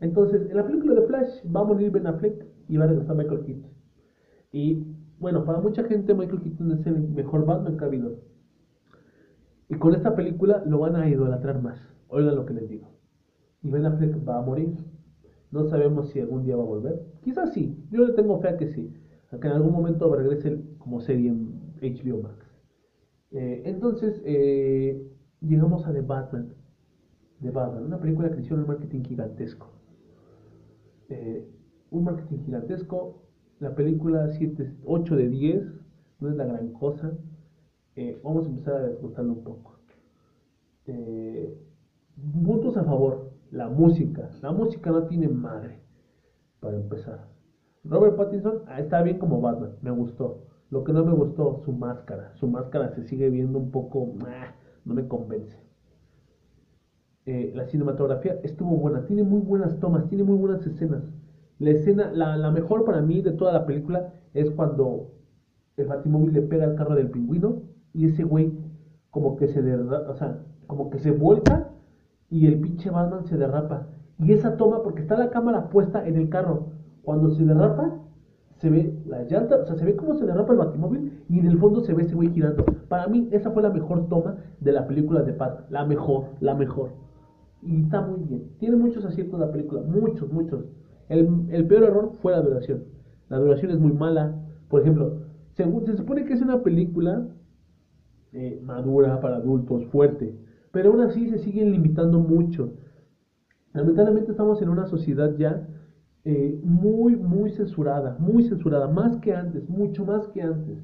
Entonces, en la película de Flash va a morir Ben Affleck y va a regresar Michael Keaton. Y bueno, para mucha gente Michael Keaton es el mejor Batman que ha habido. Y con esta película lo van a idolatrar más. Oigan lo que les digo. Y Ben Affleck va a morir. No sabemos si algún día va a volver. Quizás sí. Yo le tengo fe a que sí. A que en algún momento regrese como serie en HBO Max. Eh, entonces, eh, llegamos a The Batman. The Batman, una película que hicieron un marketing gigantesco. Eh, un marketing gigantesco la película 7, 8 de 10, no es la gran cosa. Eh, vamos a empezar a desglosarlo un poco. Eh, puntos a favor, la música. La música no tiene madre, para empezar. Robert Pattinson ah, está bien como Batman, me gustó. Lo que no me gustó, su máscara. Su máscara se sigue viendo un poco, ah, no me convence. Eh, la cinematografía estuvo buena, tiene muy buenas tomas, tiene muy buenas escenas. La escena, la, mejor para mí de toda la película es cuando el batimóvil le pega al carro del pingüino y ese güey como que se derrapa, o sea, como que se vuelca y el pinche Batman se derrapa. Y esa toma, porque está la cámara puesta en el carro, cuando se derrapa, se ve la llanta, o sea, se ve cómo se derrapa el batimóvil y en el fondo se ve ese güey girando. Para mí, esa fue la mejor toma de la película de Pat. La mejor, la mejor. Y está muy bien. Tiene muchos aciertos la película, muchos, muchos. El, peor error fue la duración. La duración es muy mala. Por ejemplo, se, se supone que es una película eh, madura para adultos, fuerte, pero aún así se siguen limitando mucho. Lamentablemente estamos en una sociedad ya eh, muy, muy censurada, muy censurada, más que antes, mucho más que antes.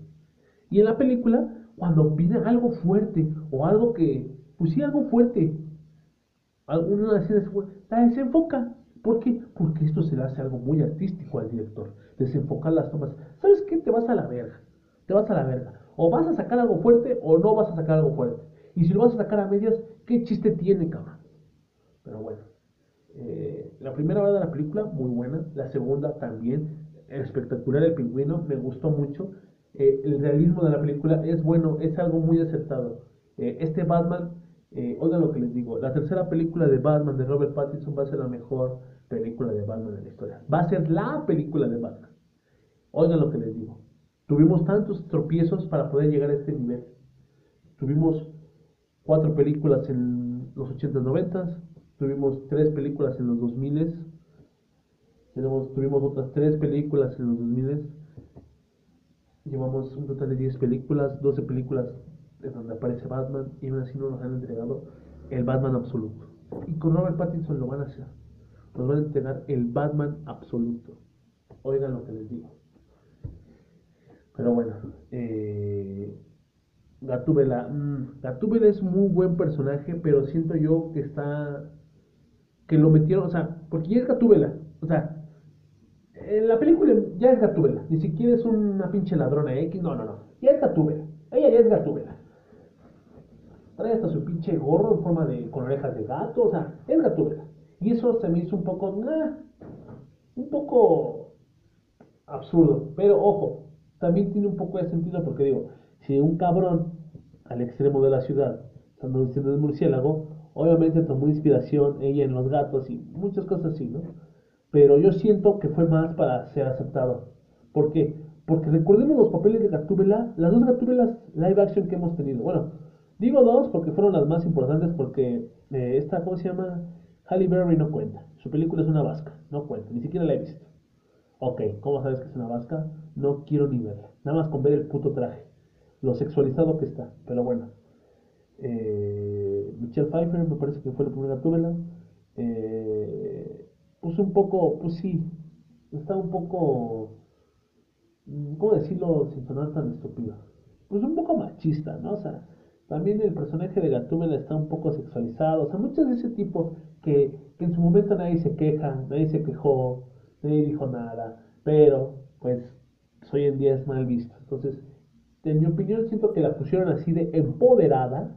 Y en la película, cuando viene algo fuerte o algo que, pues sí, algo fuerte, alguna escena la desenfoca. ¿Por qué? Porque esto se le hace algo muy artístico al director. Desenfocar las tomas. ¿Sabes qué? Te vas a la verga. Te vas a la verga. O vas a sacar algo fuerte o no vas a sacar algo fuerte. Y si lo vas a sacar a medias, ¿qué chiste tiene, cabrón? Pero bueno. Eh, la primera hora de la película, muy buena. La segunda también. espectacular el pingüino, me gustó mucho. Eh, el realismo de la película es bueno, es algo muy acertado. Eh, este Batman, oigan lo que les digo, la tercera película de Batman de Robert Pattinson va a ser la mejor película de Batman en la historia. Va a ser la película de Batman. Oigan lo que les digo. Tuvimos tantos tropiezos para poder llegar a este nivel. Tuvimos cuatro películas en los 80s, 90s, tuvimos tres películas en los 2000s, tenemos, tuvimos otras tres películas en los 2000s, llevamos un total de 10 películas, 12 películas en donde aparece Batman y aún así no nos han entregado el Batman absoluto. Y con Robert Pattinson lo van a hacer. Nos van a entregar el Batman absoluto. Oigan lo que les digo. Pero bueno, eh, Gatúbela. Mm, Gatúbela es muy buen personaje, pero siento yo que está. Que lo metieron, o sea, porque ya es Gatúbela. O sea, en la película ya es Gatúbela. Ni siquiera es una pinche ladrona X. No, no, no. Ya es Gatúbela. Ella ya es Gatúbela. Trae hasta su pinche gorro en forma de. con orejas de gato. O sea, es Gatúbela. Y eso se me hizo un poco. un poco. absurdo. Pero ojo, también tiene un poco de sentido porque digo si un cabrón al extremo de la ciudad estando diciendo el murciélago, obviamente tomó inspiración ella en los gatos y muchas cosas así, ¿no? Pero yo siento que fue más para ser aceptado. ¿Por qué? Porque recordemos los papeles de Gatúbela, las dos Gatúbelas live action que hemos tenido. Bueno, digo dos porque fueron las más importantes porque eh, esta, ¿cómo se llama? Halle Berry no cuenta. Su película es una vasca, no cuenta, ni siquiera la he visto. Ok, ¿cómo sabes que es una vasca? No quiero ni verla. Nada más con ver el puto traje lo sexualizado que está. Pero bueno. Eh, Michelle Pfeiffer me parece que fue la primera túbela. Eh, pues un poco, pues sí, está un poco, ¿cómo decirlo sin sonar tan estúpido? Pues un poco machista, ¿no? O sea, también el personaje de Gatúbela está un poco sexualizado, o sea, muchos de ese tipo que, que, en su momento nadie se queja, nadie se quejó, nadie dijo nada, pero pues hoy en día es mal visto. Entonces, en mi opinión, siento que la pusieron así de empoderada,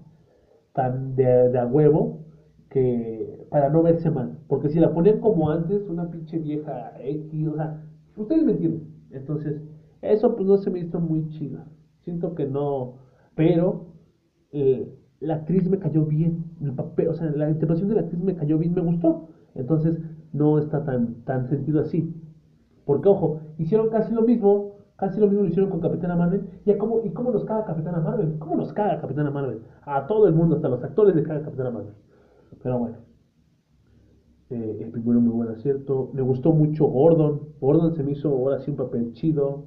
tan de, a huevo, que para no verse mal. Porque si la ponían como antes, una pinche vieja X, o sea, ustedes me entienden. Entonces, eso pues no se me hizo muy chida. Siento que no, pero eh, la actriz me cayó bien. El papel, o sea, la interpretación de la actriz me cayó bien, me gustó. Entonces, no está tan, tan sentido así. Porque, ojo, hicieron casi lo mismo Casi lo mismo lo hicieron con Capitana Marvel. ¿Y cómo, y cómo nos caga Capitana Marvel? ¿Cómo nos caga Capitana Marvel? A todo el mundo, hasta los actores le caga Capitana Marvel. Pero bueno. Eh, el primero muy buen acierto. Me gustó mucho Gordon. Gordon se me hizo ahora sí un papel chido.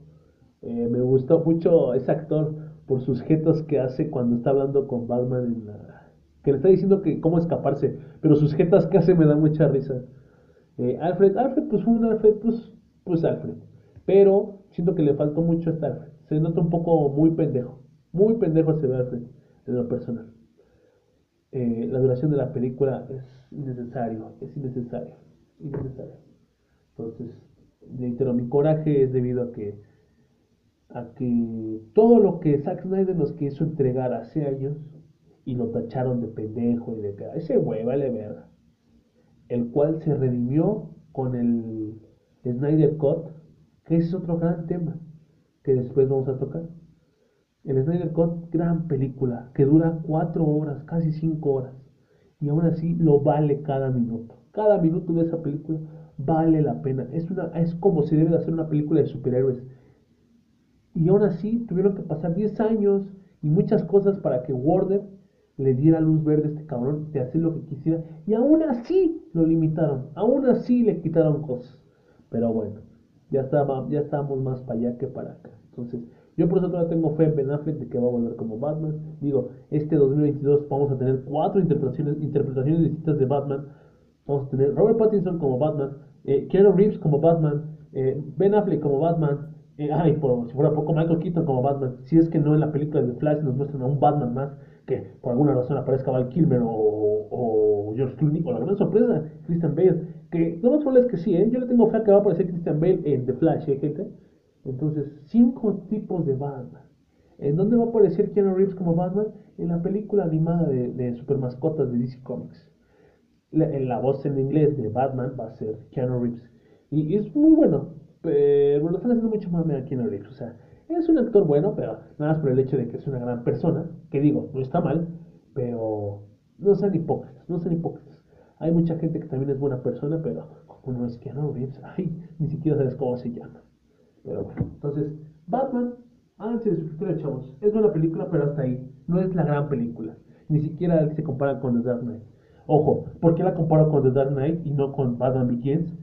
Eh, me gustó mucho ese actor por sus gestos que hace cuando está hablando con Batman en la... que le está diciendo que cómo escaparse, pero sus jetas que hace me dan mucha risa. Eh, Alfred, Alfred, pues un Alfred, pues, pues Alfred. Pero siento que le faltó mucho estar. Se nota un poco muy pendejo. Muy pendejo se ve en lo personal. Eh, la duración de la película es innecesario, es innecesario, innecesario. Entonces, reitero, mi coraje es debido a que a que todo lo que Zack Snyder nos quiso entregar hace años y lo tacharon de pendejo y de que ese güey vale verga. El cual se redimió con el Snyder Cut que ese es otro gran tema que después vamos a tocar. El Snyder Cut, gran película, que dura cuatro horas, casi cinco horas, y aún así lo vale cada minuto. Cada minuto de esa película vale la pena. Es, una, es como se debe de hacer una película de superhéroes. Y aún así tuvieron que pasar 10 años y muchas cosas para que Warner le diera luz verde a este cabrón de hacer lo que quisiera. Y aún así lo limitaron. Aún así le quitaron cosas. Pero bueno ya, estaba, ya estábamos más para allá que para acá. Entonces, yo por eso todavía tengo fe en Ben Affleck de que va a volver como Batman. Digo, este 2022 vamos a tener cuatro interpretaciones, interpretaciones distintas de Batman. Vamos a tener Robert Pattinson como Batman, eh, Keanu Reeves como Batman, eh, Ben Affleck como Batman, eh, ay, por si fuera poco, Michael Keaton como Batman. Si es que no en la película de Flash nos muestran a un Batman más que por alguna razón aparezca Val Kilmer o, George Clooney, o la gran sorpresa, Christian Bale que lo más probable es que sí, ¿eh? Yo le tengo fe a que va a aparecer Christian Bale en The Flash, ¿eh, gente? Entonces, cinco tipos de Batman. ¿En dónde va a aparecer Keanu Reeves como Batman? En la película animada de, de super mascotas de DC Comics. La, en la voz en inglés de Batman va a ser Keanu Reeves. Y, es muy bueno. Pero lo están haciendo mucho más aquí en Reeves. O sea, es un actor bueno, pero nada más por el hecho de que es una gran persona. Que digo, no está mal, pero no sean hipócritas, no sean hipócritas. Hay mucha gente que también es buena persona, pero como no es no Reeves, ay, ni siquiera sabes cómo se llama. Pero bueno, entonces, Batman, háganse de suscriptores, chavos. Es buena película, pero hasta ahí. No es la gran película. Ni siquiera se compara con The Dark Knight. Ojo, ¿por qué la comparo con The Dark Knight y no con Batman Begins?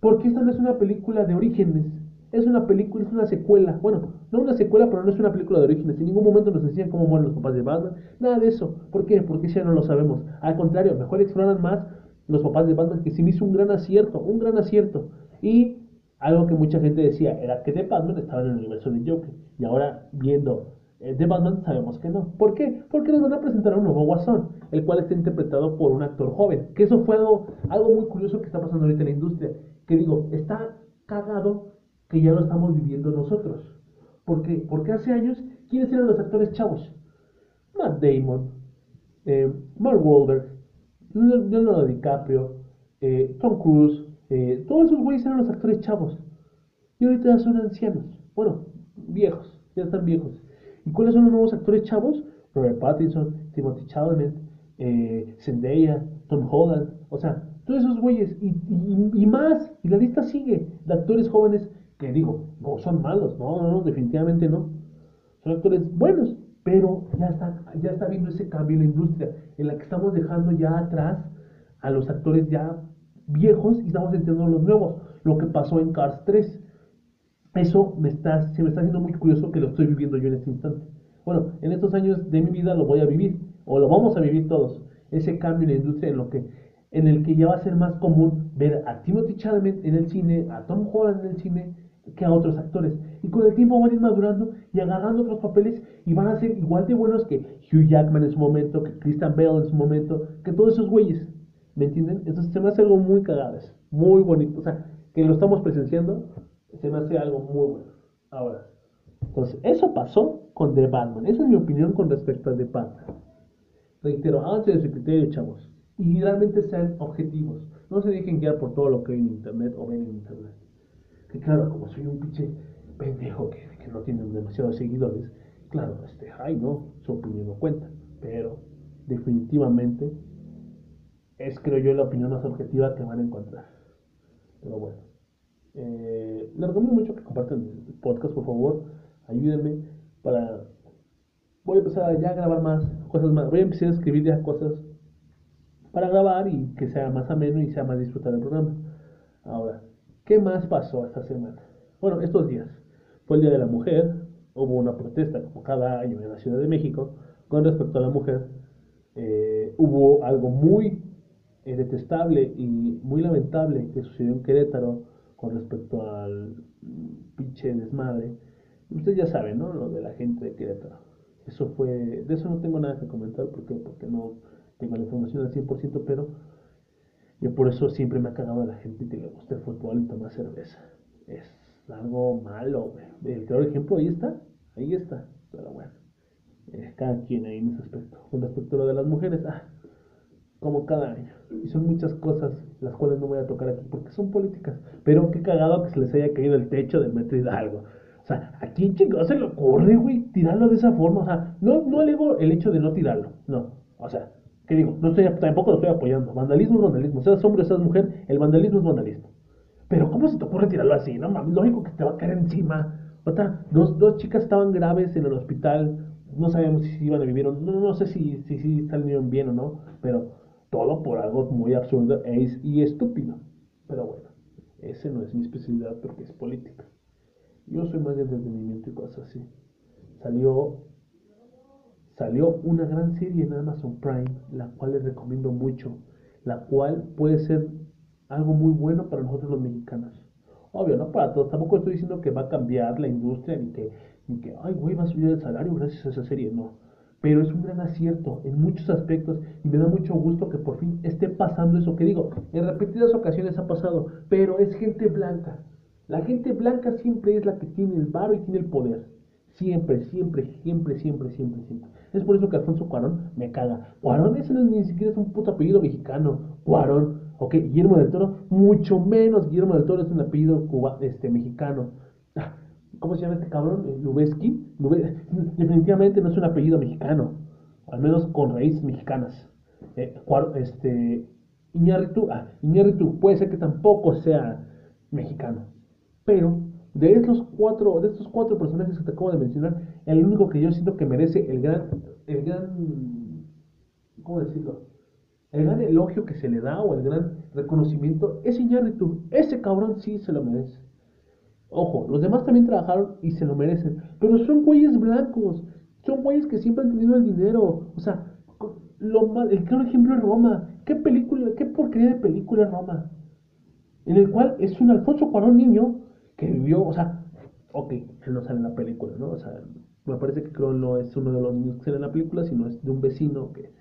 Porque esta no es una película de orígenes. Es una película, es una secuela. Bueno, no una secuela, pero no es una película de orígenes. En ningún momento nos enseñan cómo mueren los papás de Batman. Nada de eso. ¿Por qué? Porque ya no lo sabemos. Al contrario, mejor exploran más los papás de Batman, que sí me hizo un gran acierto, un gran acierto. Y algo que mucha gente decía era que The Batman estaba en el universo de Joker. Y ahora, viendo eh, The Batman, sabemos que no. ¿Por qué? Porque nos van a presentar a un nuevo Guasón, el cual está interpretado por un actor joven. Que eso fue algo, algo muy curioso que está pasando ahorita en la industria. Que digo, está cagado que ya lo estamos viviendo nosotros. ¿Por qué? Porque hace años, ¿quiénes eran los actores chavos? Matt Damon, eh, Mark Wahlberg, Leonardo DiCaprio, eh, Tom Cruise, eh, todos esos güeyes eran los actores chavos. Y ahorita son ancianos. Bueno, viejos, ya están viejos. ¿Y cuáles son los nuevos actores chavos? Robert Pattinson, Timothy Chalamet, eh, Zendaya, Tom Holland. O sea, todos esos güeyes y, y, más. Y la lista sigue de actores jóvenes que digo, no son malos, no, no, no, definitivamente no. Son actores buenos, pero ya está, ya está viendo ese cambio en la industria, en la que estamos dejando ya atrás a los actores ya viejos y estamos entendiendo los nuevos. Lo que pasó en Cars 3. Eso me está, se me está haciendo muy curioso que lo estoy viviendo yo en este instante. Bueno, en estos años de mi vida lo voy a vivir, o lo vamos a vivir todos. Ese cambio en la industria en, lo que, en el que ya va a ser más común ver a Timothy Chalamet en el cine, a Tom Holland en el cine, que a otros actores. Y con el tiempo van a ir madurando y agarrando otros papeles y van a ser igual de buenos que Hugh Jackman en su momento, que Christian Bale en su momento, que todos esos güeyes. ¿Me entienden? Entonces se me hace algo muy cagado, muy bonito. O sea, que lo estamos presenciando, se me hace algo muy bueno. Ahora, entonces, eso pasó con The Batman. Esa es mi opinión con respecto a The Batman. Reitero, háganse de su criterio, chavos. Y realmente sean objetivos. No se dejen guiar por todo lo que hay en internet o ven en internet. Que claro, como soy un pinche pendejo que, que no tiene demasiados seguidores, claro, este, ay no, su opinión no cuenta. Pero definitivamente es, creo yo, la opinión más objetiva que van a encontrar. Pero bueno. Eh, les recomiendo mucho que compartan el podcast, por favor. Ayúdenme para... Voy a empezar ya a grabar más cosas más. Voy a empezar a escribir ya cosas para grabar y que sea más ameno y sea más disfrutar el programa. Ahora, ¿qué más pasó esta semana? Bueno, estos días. Fue el Día de la Mujer. Hubo una protesta como cada año en la Ciudad de México con respecto a la mujer. Eh, hubo algo muy es detestable y muy lamentable que sucedió en Querétaro con respecto al pinche desmadre. Ustedes ya saben, ¿no? Lo de la gente de Querétaro. Eso fue, de eso no tengo nada que comentar porque, porque no tengo la información al 100%, pero yo por eso siempre me ha cagado a la gente que le gusta el fútbol y toma cerveza. Es algo malo, güey. El claro ejemplo ahí está, ahí está, pero bueno. Eh, cada quien ahí en ese aspecto. Con respecto a de las mujeres, ah, como cada año. Y son muchas cosas las cuales no voy a tocar aquí porque son políticas. Pero qué cagado que se les haya caído el techo del metro Hidalgo. O sea, ¿a quién chingados se le ocurre, güey, tirarlo de esa forma? O sea, no, no digo el hecho de no tirarlo, no. O sea, ¿qué digo? No estoy, tampoco lo estoy apoyando. Vandalismo es vandalismo. Seas hombre seas mujer, el vandalismo es vandalismo. Pero ¿cómo se te ocurre tirarlo así? No mames, lógico que te va a caer encima. Otra, dos, dos chicas estaban graves en el hospital. No sabíamos si iban a vivir o no. No sé si, si, si salieron bien o no. Pero todo por algo muy absurdo e y estúpido. Pero bueno, ese no es mi especialidad porque es política. Yo soy más de entretenimiento y cosas así. Salió, salió una gran serie en Amazon Prime, la cual les recomiendo mucho, la cual puede ser algo muy bueno para nosotros los mexicanos. Obvio, no para todos. Tampoco estoy diciendo que va a cambiar la industria ni que, ni que ay, güey, va a subir el salario gracias a esa serie. No pero es un gran acierto en muchos aspectos y me da mucho gusto que por fin esté pasando eso que digo. En repetidas ocasiones ha pasado, pero es gente blanca. La gente blanca siempre es la que tiene el varo y tiene el poder. Siempre, siempre, siempre, siempre, siempre, siempre. Es por eso que Alfonso Cuarón me caga. Cuarón ese no es ni siquiera es un puto apellido mexicano. Cuarón. Ok, Guillermo del Toro, mucho menos. Guillermo del Toro es un apellido cuba, este, mexicano. ¿Cómo se llama este cabrón? Eh, Lubeski. Definitivamente no es un apellido mexicano. Al menos con raíces mexicanas. Eh, este, Iñárritu, ah, Iñárritu puede ser que tampoco sea mexicano. Pero de estos cuatro, de estos cuatro personajes que te acabo de mencionar, el único que yo siento que merece el gran, el gran, ¿cómo decirlo? El gran elogio que se le da o el gran reconocimiento es Iñárritu. Ese cabrón sí se lo merece. Ojo, los demás también trabajaron y se lo merecen. Pero son güeyes blancos. Son güeyes que siempre han tenido el dinero. O sea, lo el claro ejemplo es Roma. ¿Qué película, qué porquería de película es Roma? En el cual es un Alfonso Cuarón niño que vivió, o sea, ok, él no sale en la película, ¿no? O sea, me parece que creo no es uno de los niños que sale en la película, sino es de un vecino que,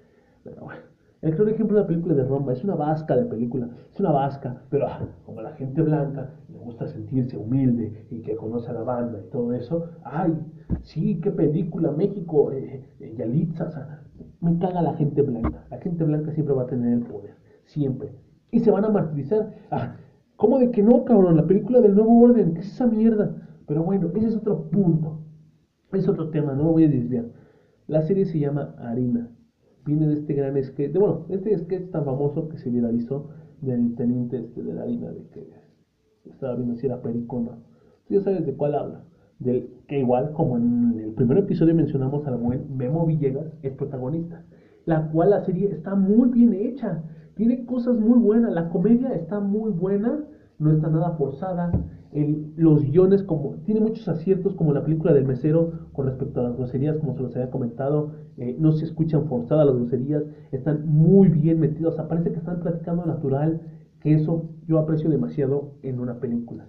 pero bueno. El claro ejemplo de la película de Roma es una vasca de película, es una vasca, pero ah, como la gente blanca le gusta sentirse humilde y que conoce a la banda y todo eso, ay, sí, qué película, México, eh, eh, Yalitza, o sea, me caga la gente blanca, la gente blanca siempre va a tener el poder, siempre, y se van a martirizar, ah, ¿cómo de que no, cabrón? La película del nuevo orden, ¿qué es esa mierda? Pero bueno, ese es otro punto, es otro tema, no me voy a desviar. La serie se llama Harina viene de este gran sketch, de, bueno, este sketch tan famoso que se viralizó del teniente este de la harina, de que estaba viendo si era pericona. Tú ya sabes de cuál habla. Del que igual, como en el primer episodio mencionamos al buen Memo Villegas, es protagonista. La cual la serie está muy bien hecha. Tiene cosas muy buenas. La comedia está muy buena. No está nada forzada los guiones, como tiene muchos aciertos, como la película del mesero con respecto a las groserías, como se los había comentado, eh, no se escuchan forzadas las groserías, están muy bien metidos, o parece que están platicando natural, que eso yo aprecio demasiado en una película.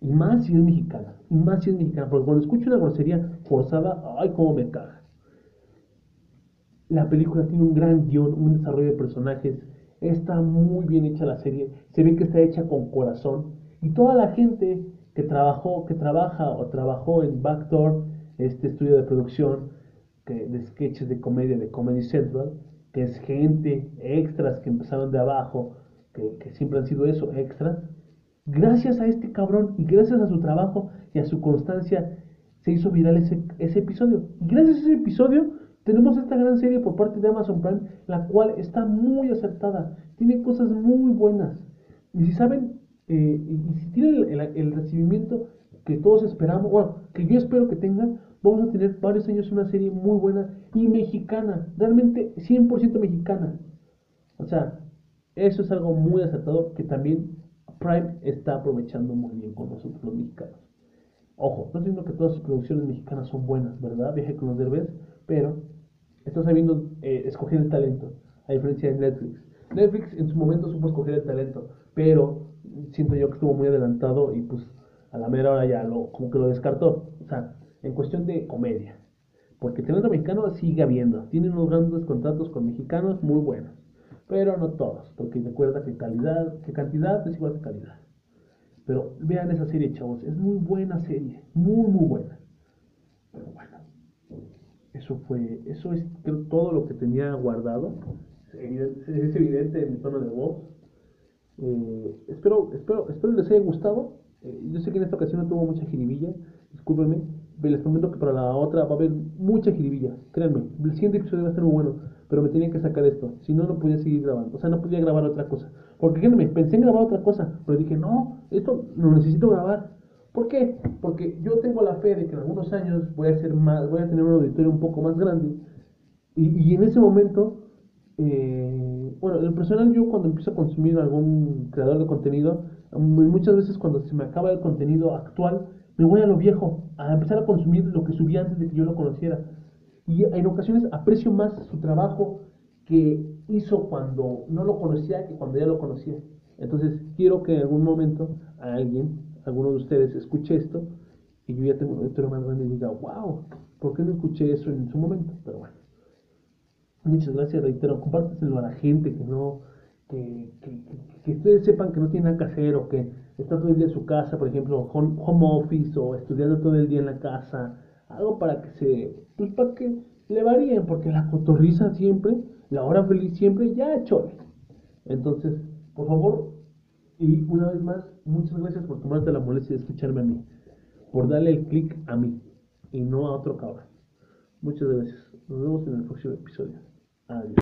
Y más si es mexicana, y más si es mexicana, porque cuando escucho una grosería forzada, ay, cómo me caga. La película tiene un gran guion, un desarrollo de personajes, está muy bien hecha la serie, se ve que está hecha con corazón, y toda la gente que trabajó, que trabaja o trabajó en Backdoor, este estudio de producción que, de sketches de comedia de Comedy Central, que es gente, extras que empezaron de abajo, que, siempre han sido eso, extras, gracias a este cabrón y gracias a su trabajo y a su constancia, se hizo viral ese, ese episodio. Y gracias a ese episodio tenemos esta gran serie por parte de Amazon Prime, la cual está muy acertada, tiene cosas muy buenas. Y si saben, eh, y, si tiene el, recibimiento que todos esperamos, bueno, que yo espero que tengan, vamos a tener varios años una serie muy buena y mexicana, realmente 100% mexicana. O sea, eso es algo muy acertado que también Prime está aprovechando muy bien con nosotros los mexicanos. Ojo, no estoy diciendo que todas sus producciones mexicanas son buenas, ¿verdad? Viaje con los derbez, pero está sabiendo eh, escoger el talento, a diferencia de Netflix. Netflix en su momento supo escoger el talento, pero siento yo que estuvo muy adelantado y pues a la mera hora ya lo, como que lo descartó. O sea, en cuestión de comedia. Porque el talento mexicano sigue habiendo. Tienen unos grandes contratos con mexicanos muy buenos. Pero no todos. Porque recuerda que calidad, que cantidad es igual que calidad. Pero vean esa serie, chavos. Es muy buena serie. Muy, muy buena. Pero bueno. Eso fue, eso es creo todo lo que tenía guardado. Es evidente en mi tono de voz. Eh, espero, espero, espero les haya gustado. Eh, yo sé que en esta ocasión no tuvo mucha jiribilla, discúlpenme. Les prometo que para la otra va a haber mucha jiribilla. Créanme, el siguiente episodio va a estar muy bueno, pero me tenía que sacar esto. Si no, no podía seguir grabando. O sea, no podía grabar otra cosa. Porque créanme, pensé en grabar otra cosa, pero dije, no, esto lo necesito grabar. ¿Por qué? Porque yo tengo la fe de que en algunos años voy a, ser más, voy a tener un auditorio un poco más grande. Y, en ese momento eh, bueno, en personal yo cuando empiezo a consumir algún creador de contenido, muchas veces cuando se me acaba el contenido actual, me voy a lo viejo, a empezar a consumir lo que subía antes de que yo lo conociera. Y en ocasiones aprecio más su trabajo que hizo cuando no lo conocía que cuando ya lo conocía. Entonces quiero que en algún momento alguien, alguno de ustedes escuche esto y yo ya tengo un historia más grande y diga, wow, ¿por qué no escuché eso en su momento? Pero bueno. Muchas gracias, reitero, compárteselo a la gente que no, que, que, ustedes sepan que no tienen nada que hacer o que está todo el día en su casa, por ejemplo, home, office o estudiando todo el día en la casa, algo para que se, pues para que le varíen, porque la cotorriza siempre, la hora feliz siempre, ya chole. Entonces, Por favor, y una vez más, muchas gracias por tomarte la molestia de escucharme a mí, por darle el clic a mí y no a otro cabrón. Muchas gracias. Nos vemos en el próximo episodio. Adiós.